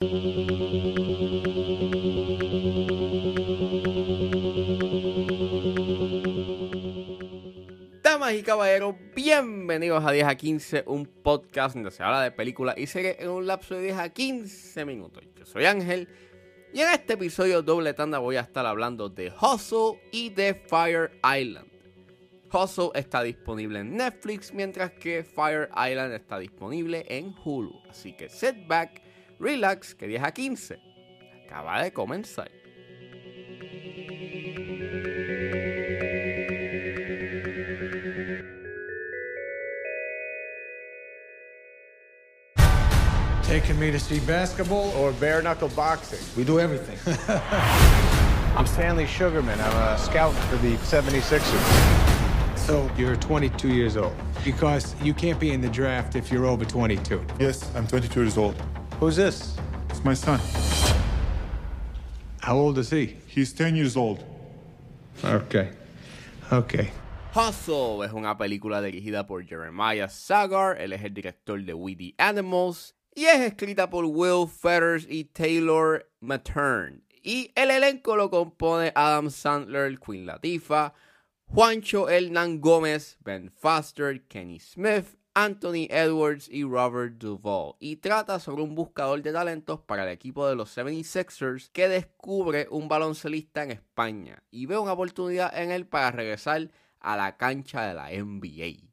Damas y caballeros, bienvenidos a 10 a 15, un podcast donde se habla de películas y series en un lapso de 10 a 15 minutos. Yo soy Ángel y en este episodio doble tanda voy a estar hablando de Hustle y de Fire Island. Hustle está disponible en Netflix, mientras que Fire Island está disponible en Hulu. Así que sit back, relax, que 10 a 15 acaba de comenzar. Taking me to see basketball? or bare knuckle boxing. We do everything. I'm Stanley Sugarman. I'm a scout for the 76ers. so you're 22 years old. Because you can't be in the draft if you're over 22. Yes, I'm 22 years old. Who's this? It's my son. How old is he? He's 10 years old. Okay. Okay. Hustle es una película dirigida por Jeremiah Sagar, él es el director de We the Animals y es escrita por Will Fetters y Taylor Matern. Y el elenco lo compone Adam Sandler, Queen Latifah, Juancho Hernán Gómez, Ben Foster, Kenny Smith, Anthony Edwards y Robert Duvall. Y trata sobre un buscador de talentos para el equipo de los 76ers que descubre un baloncelista en España y ve una oportunidad en él para regresar a la cancha de la NBA.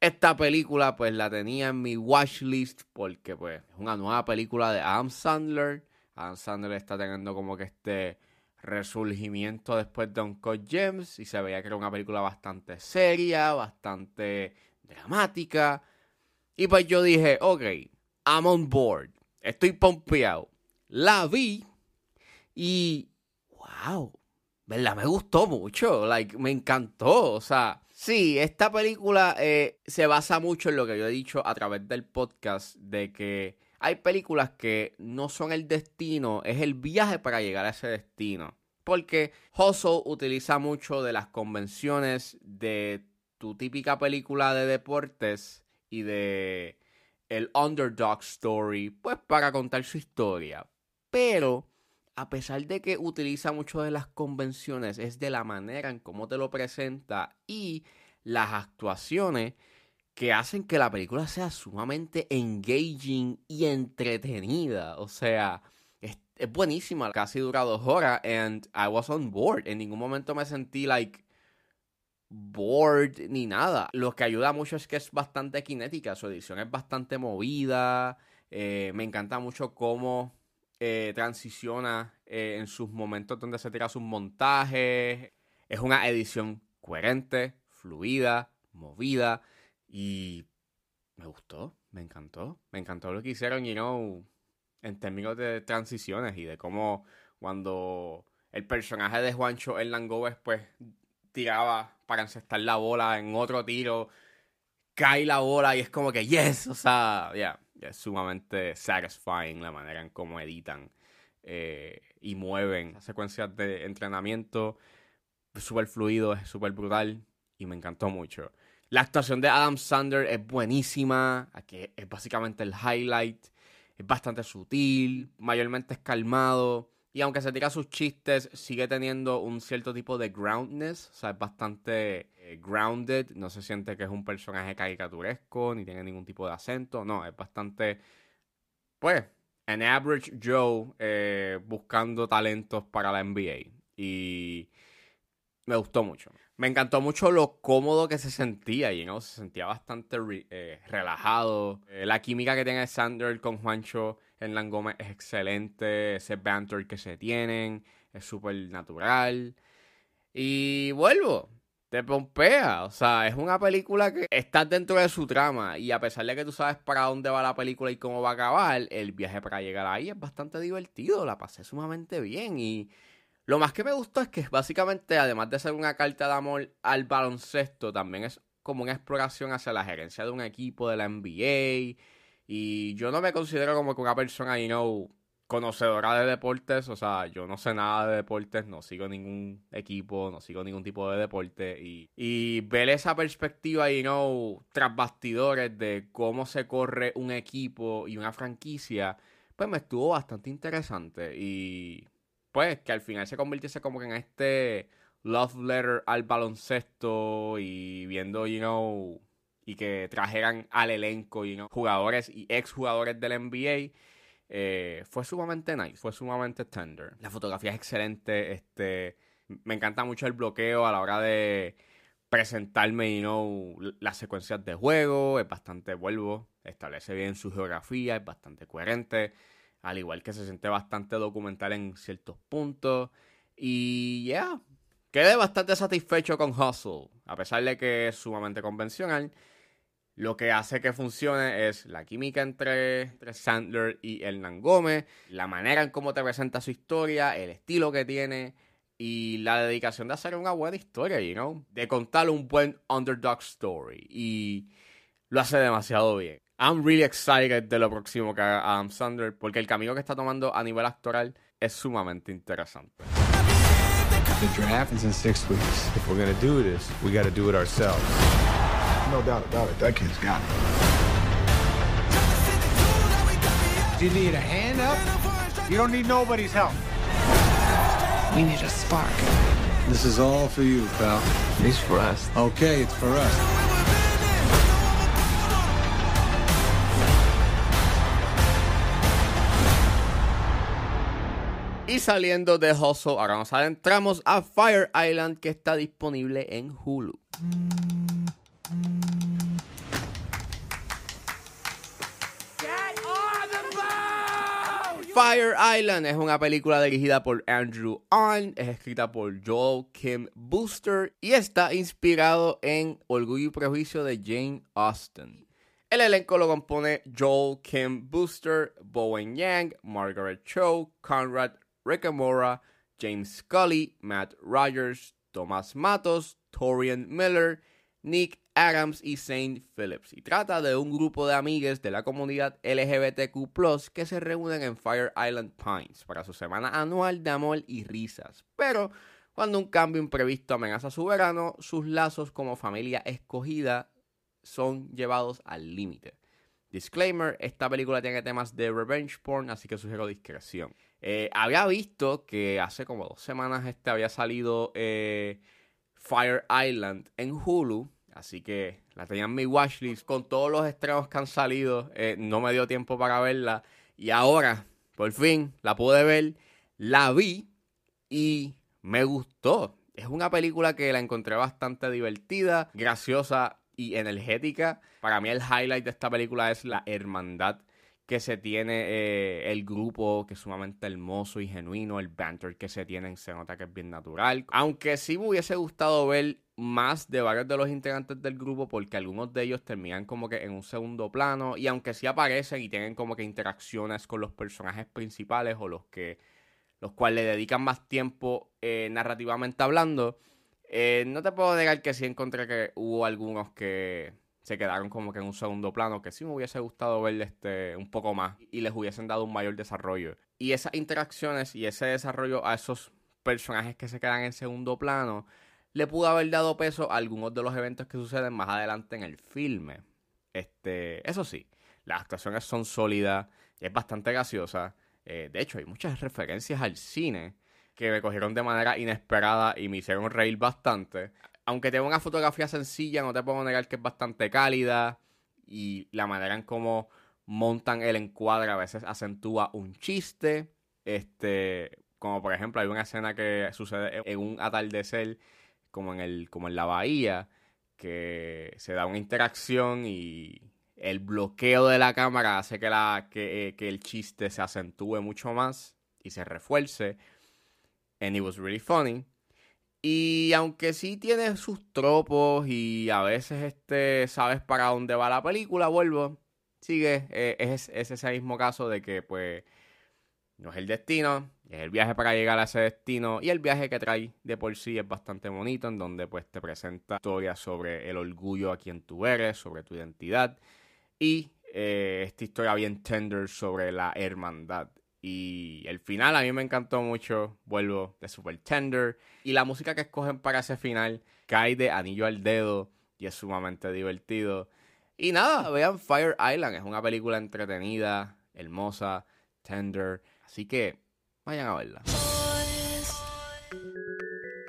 Esta película pues la tenía en mi watchlist porque pues es una nueva película de Adam Sandler. Adam Sandler está teniendo como que este resurgimiento después de Uncut Gems y se veía que era una película bastante seria, bastante dramática. Y pues yo dije, ok, I'm on board, estoy pompeado. La vi y wow, ¿verdad? Me gustó mucho, like, me encantó, o sea, sí, esta película eh, se basa mucho en lo que yo he dicho a través del podcast, de que hay películas que no son el destino, es el viaje para llegar a ese destino. Porque Hustle utiliza mucho de las convenciones de tu típica película de deportes y de el underdog story, pues para contar su historia. Pero a pesar de que utiliza mucho de las convenciones, es de la manera en cómo te lo presenta y las actuaciones que hacen que la película sea sumamente engaging y entretenida. O sea, es, es buenísima. Casi dura dos horas and I was on board. En ningún momento me sentí like bored ni nada. Lo que ayuda mucho es que es bastante cinética. Su edición es bastante movida. Eh, me encanta mucho cómo eh, transiciona eh, en sus momentos donde se tira sus montajes. Es una edición coherente, fluida, movida y me gustó, me encantó. Me encantó lo que hicieron, you know, en términos de transiciones y de cómo cuando el personaje de Juancho Hernán Gómez pues tiraba para encestar la bola en otro tiro, cae la bola y es como que yes, o sea, ya, yeah, es sumamente satisfying la manera en cómo editan eh, y mueven las secuencias de entrenamiento, súper fluido, es súper brutal y me encantó mucho. La actuación de Adam Sandler es buenísima, aquí es básicamente el highlight, es bastante sutil, mayormente es calmado. Y aunque se tira sus chistes, sigue teniendo un cierto tipo de groundness. O sea, es bastante eh, grounded. No se siente que es un personaje caricaturesco, ni tiene ningún tipo de acento. No, es bastante. Pues, an average Joe eh, buscando talentos para la NBA. Y me gustó mucho. Me encantó mucho lo cómodo que se sentía, y ¿no? se sentía bastante eh, relajado. La química que tiene Sander con Juancho en Gómez es excelente. Ese banter que se tienen es súper natural. Y vuelvo, te pompea. O sea, es una película que está dentro de su trama. Y a pesar de que tú sabes para dónde va la película y cómo va a acabar, el viaje para llegar ahí es bastante divertido. La pasé sumamente bien. Y lo más que me gustó es que básicamente, además de ser una carta de amor al baloncesto, también es como una exploración hacia la gerencia de un equipo de la NBA. Y yo no me considero como que una persona, you know, conocedora de deportes. O sea, yo no sé nada de deportes, no sigo ningún equipo, no sigo ningún tipo de deporte. Y, y ver esa perspectiva, you know, tras bastidores de cómo se corre un equipo y una franquicia, pues me estuvo bastante interesante. Y pues que al final se convirtiese como que en este love letter al baloncesto y viendo, you know, y que trajeran al elenco, you know, jugadores y exjugadores del NBA. Eh, fue sumamente nice, fue sumamente tender. La fotografía es excelente, este, me encanta mucho el bloqueo a la hora de presentarme, you know, las secuencias de juego, es bastante, vuelvo, establece bien su geografía, es bastante coherente, al igual que se siente bastante documental en ciertos puntos. Y ya, yeah, quedé bastante satisfecho con Hustle, a pesar de que es sumamente convencional. Lo que hace que funcione es la química entre, entre Sandler y Hernán Gómez, la manera en cómo te presenta su historia, el estilo que tiene y la dedicación de hacer una buena historia, you know? De contar un buen underdog story. Y lo hace demasiado bien. I'm really excited de lo próximo que haga Adam Sandler porque el camino que está tomando a nivel actoral es sumamente interesante. The draft is in six weeks. If we're gonna do this, we gotta do it ourselves. No doubt about it. That kid's got it. Do you need a hand up? You don't need nobody's help. We need a spark. This is all for you, pal. It's for us. Okay, it's for us. Y saliendo de Hustle, ahora nos adentramos a Fire Island que está disponible en Hulu. Fire Island es una película dirigida por Andrew Ahn, es escrita por Joel Kim Booster y está inspirado en Orgullo y Prejuicio de Jane Austen. El elenco lo compone Joel Kim Booster, Bowen Yang, Margaret Cho, Conrad Rickamora, James Scully, Matt Rogers, Thomas Matos, Torian Miller, Nick Adams y Saint Phillips. Y trata de un grupo de amigues de la comunidad LGBTQ que se reúnen en Fire Island Pines para su semana anual de amor y risas. Pero cuando un cambio imprevisto amenaza su verano, sus lazos como familia escogida son llevados al límite. Disclaimer, esta película tiene temas de revenge porn, así que sugiero discreción. Eh, había visto que hace como dos semanas este había salido eh, Fire Island en Hulu, así que la tenía en mi watchlist con todos los estrenos que han salido. Eh, no me dio tiempo para verla y ahora, por fin, la pude ver, la vi y me gustó. Es una película que la encontré bastante divertida, graciosa y energética. Para mí el highlight de esta película es la hermandad que se tiene eh, el grupo, que es sumamente hermoso y genuino, el banter que se tienen se nota que es bien natural. Aunque sí me hubiese gustado ver más de varios de los integrantes del grupo porque algunos de ellos terminan como que en un segundo plano y aunque sí aparecen y tienen como que interacciones con los personajes principales o los que los cuales le dedican más tiempo eh, narrativamente hablando, eh, no te puedo negar que sí encontré que hubo algunos que se quedaron como que en un segundo plano, que sí me hubiese gustado ver este, un poco más y les hubiesen dado un mayor desarrollo. Y esas interacciones y ese desarrollo a esos personajes que se quedan en segundo plano, le pudo haber dado peso a algunos de los eventos que suceden más adelante en el filme. Este, eso sí, las actuaciones son sólidas, es bastante graciosa. Eh, de hecho, hay muchas referencias al cine que me cogieron de manera inesperada y me hicieron reír bastante. Aunque tengo una fotografía sencilla, no te puedo negar que es bastante cálida y la manera en cómo montan el encuadre a veces acentúa un chiste. Este, como por ejemplo, hay una escena que sucede en un atardecer, como en, el, como en la bahía, que se da una interacción y el bloqueo de la cámara hace que, la, que, que el chiste se acentúe mucho más y se refuerce and it was really funny. Y aunque sí tiene sus tropos y a veces este sabes para dónde va la película, vuelvo, sigue, eh, es, es, ese mismo caso de que pues no es el destino, es el viaje para llegar a ese destino y el viaje que trae de por sí es bastante bonito en donde pues te presenta historias sobre el orgullo a quien tú eres, sobre tu identidad y eh, esta historia bien tender sobre la hermandad. Y el final a mí me encantó mucho, vuelvo de Super Tender. Y la música que escogen para ese final cae de anillo al dedo y es sumamente divertido. Y nada, vean Fire Island, es una película entretenida, hermosa, Pretender. Así que vayan a verla.